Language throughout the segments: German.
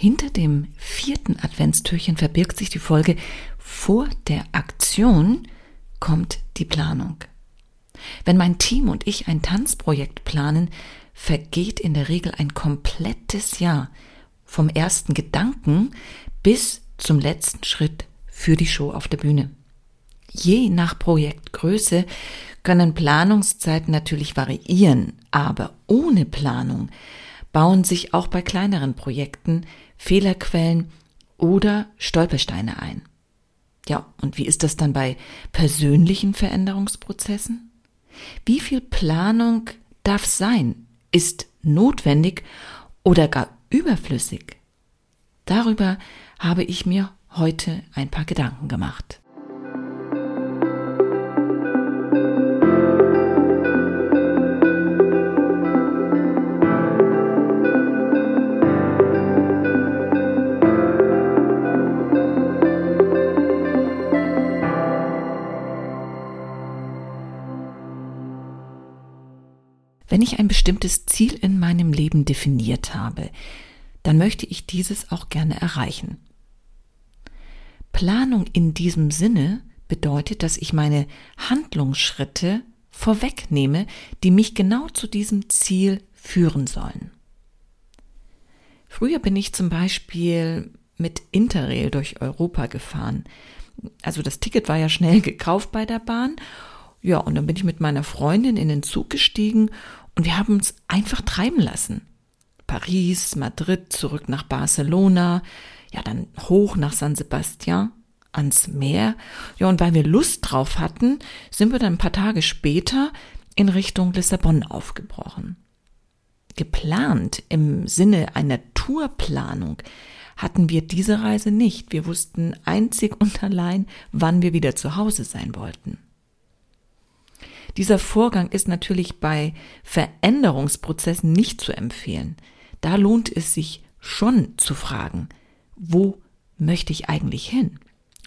Hinter dem vierten Adventstürchen verbirgt sich die Folge, vor der Aktion kommt die Planung. Wenn mein Team und ich ein Tanzprojekt planen, vergeht in der Regel ein komplettes Jahr vom ersten Gedanken bis zum letzten Schritt für die Show auf der Bühne. Je nach Projektgröße können Planungszeiten natürlich variieren, aber ohne Planung bauen sich auch bei kleineren Projekten Fehlerquellen oder Stolpersteine ein. Ja, und wie ist das dann bei persönlichen Veränderungsprozessen? Wie viel Planung darf sein, ist notwendig oder gar überflüssig? Darüber habe ich mir heute ein paar Gedanken gemacht. Bestimmtes Ziel in meinem Leben definiert habe, dann möchte ich dieses auch gerne erreichen. Planung in diesem Sinne bedeutet, dass ich meine Handlungsschritte vorwegnehme, die mich genau zu diesem Ziel führen sollen. Früher bin ich zum Beispiel mit Interrail durch Europa gefahren. Also das Ticket war ja schnell gekauft bei der Bahn. Ja, und dann bin ich mit meiner Freundin in den Zug gestiegen und wir haben uns einfach treiben lassen. Paris, Madrid, zurück nach Barcelona, ja, dann hoch nach San Sebastian ans Meer. Ja, und weil wir Lust drauf hatten, sind wir dann ein paar Tage später in Richtung Lissabon aufgebrochen. Geplant im Sinne einer Tourplanung hatten wir diese Reise nicht. Wir wussten einzig und allein, wann wir wieder zu Hause sein wollten. Dieser Vorgang ist natürlich bei Veränderungsprozessen nicht zu empfehlen. Da lohnt es sich schon zu fragen, wo möchte ich eigentlich hin?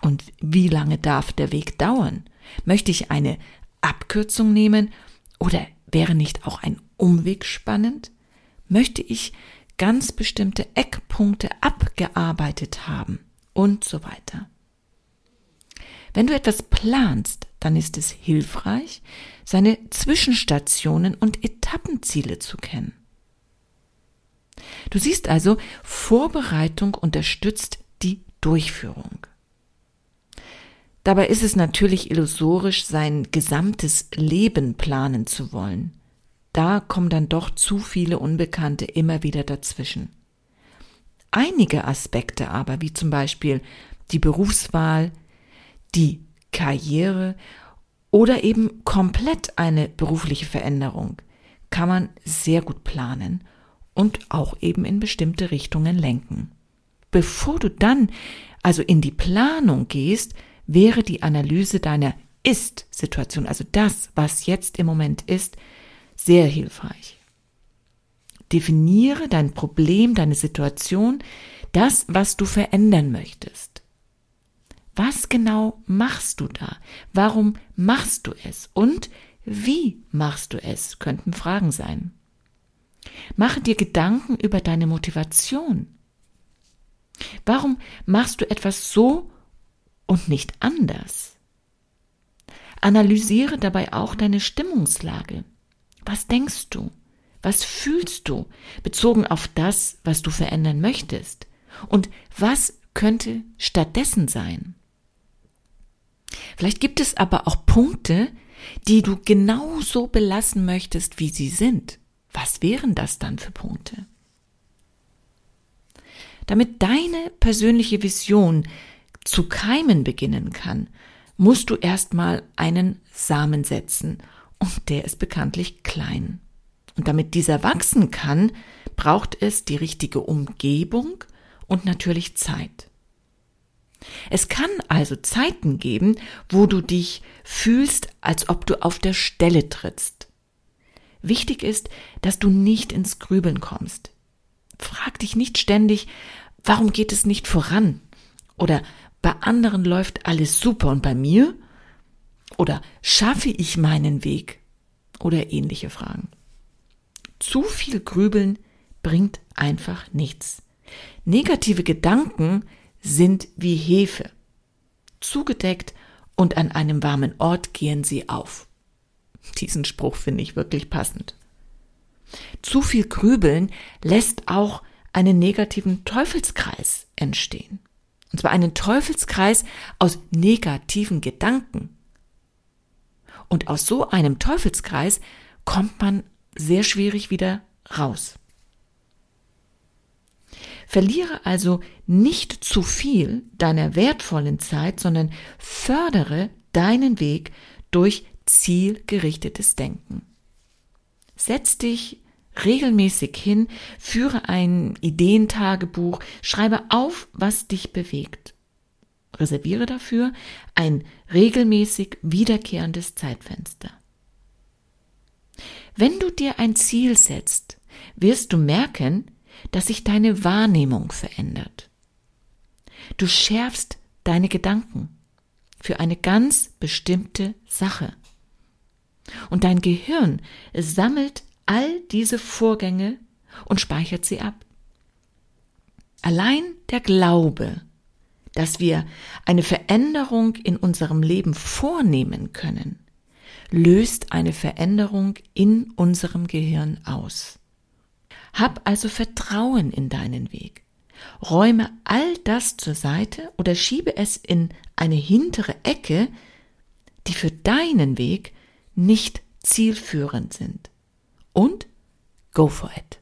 Und wie lange darf der Weg dauern? Möchte ich eine Abkürzung nehmen oder wäre nicht auch ein Umweg spannend? Möchte ich ganz bestimmte Eckpunkte abgearbeitet haben und so weiter? Wenn du etwas planst, dann ist es hilfreich, seine Zwischenstationen und Etappenziele zu kennen. Du siehst also, Vorbereitung unterstützt die Durchführung. Dabei ist es natürlich illusorisch, sein gesamtes Leben planen zu wollen. Da kommen dann doch zu viele Unbekannte immer wieder dazwischen. Einige Aspekte aber, wie zum Beispiel die Berufswahl, die Karriere oder eben komplett eine berufliche Veränderung, kann man sehr gut planen und auch eben in bestimmte Richtungen lenken. Bevor du dann also in die Planung gehst, wäre die Analyse deiner Ist-Situation, also das, was jetzt im Moment ist, sehr hilfreich. Definiere dein Problem, deine Situation, das, was du verändern möchtest. Was genau machst du da? Warum machst du es? Und wie machst du es? Könnten Fragen sein. Mache dir Gedanken über deine Motivation. Warum machst du etwas so und nicht anders? Analysiere dabei auch deine Stimmungslage. Was denkst du? Was fühlst du bezogen auf das, was du verändern möchtest? Und was könnte stattdessen sein? Vielleicht gibt es aber auch Punkte, die du genauso belassen möchtest, wie sie sind. Was wären das dann für Punkte? Damit deine persönliche Vision zu keimen beginnen kann, musst du erstmal einen Samen setzen und der ist bekanntlich klein. Und damit dieser wachsen kann, braucht es die richtige Umgebung und natürlich Zeit. Es kann also Zeiten geben, wo du dich fühlst, als ob du auf der Stelle trittst. Wichtig ist, dass du nicht ins Grübeln kommst. Frag dich nicht ständig, warum geht es nicht voran? Oder bei anderen läuft alles super und bei mir? Oder schaffe ich meinen Weg? Oder ähnliche Fragen. Zu viel Grübeln bringt einfach nichts. Negative Gedanken sind wie Hefe. Zugedeckt und an einem warmen Ort gehen sie auf. Diesen Spruch finde ich wirklich passend. Zu viel Grübeln lässt auch einen negativen Teufelskreis entstehen. Und zwar einen Teufelskreis aus negativen Gedanken. Und aus so einem Teufelskreis kommt man sehr schwierig wieder raus. Verliere also nicht zu viel deiner wertvollen Zeit, sondern fördere deinen Weg durch zielgerichtetes Denken. Setz dich regelmäßig hin, führe ein Ideentagebuch, schreibe auf, was dich bewegt. Reserviere dafür ein regelmäßig wiederkehrendes Zeitfenster. Wenn du dir ein Ziel setzt, wirst du merken, dass sich deine Wahrnehmung verändert. Du schärfst deine Gedanken für eine ganz bestimmte Sache. Und dein Gehirn sammelt all diese Vorgänge und speichert sie ab. Allein der Glaube, dass wir eine Veränderung in unserem Leben vornehmen können, löst eine Veränderung in unserem Gehirn aus. Hab also Vertrauen in deinen Weg. Räume all das zur Seite oder schiebe es in eine hintere Ecke, die für deinen Weg nicht zielführend sind. Und go for it.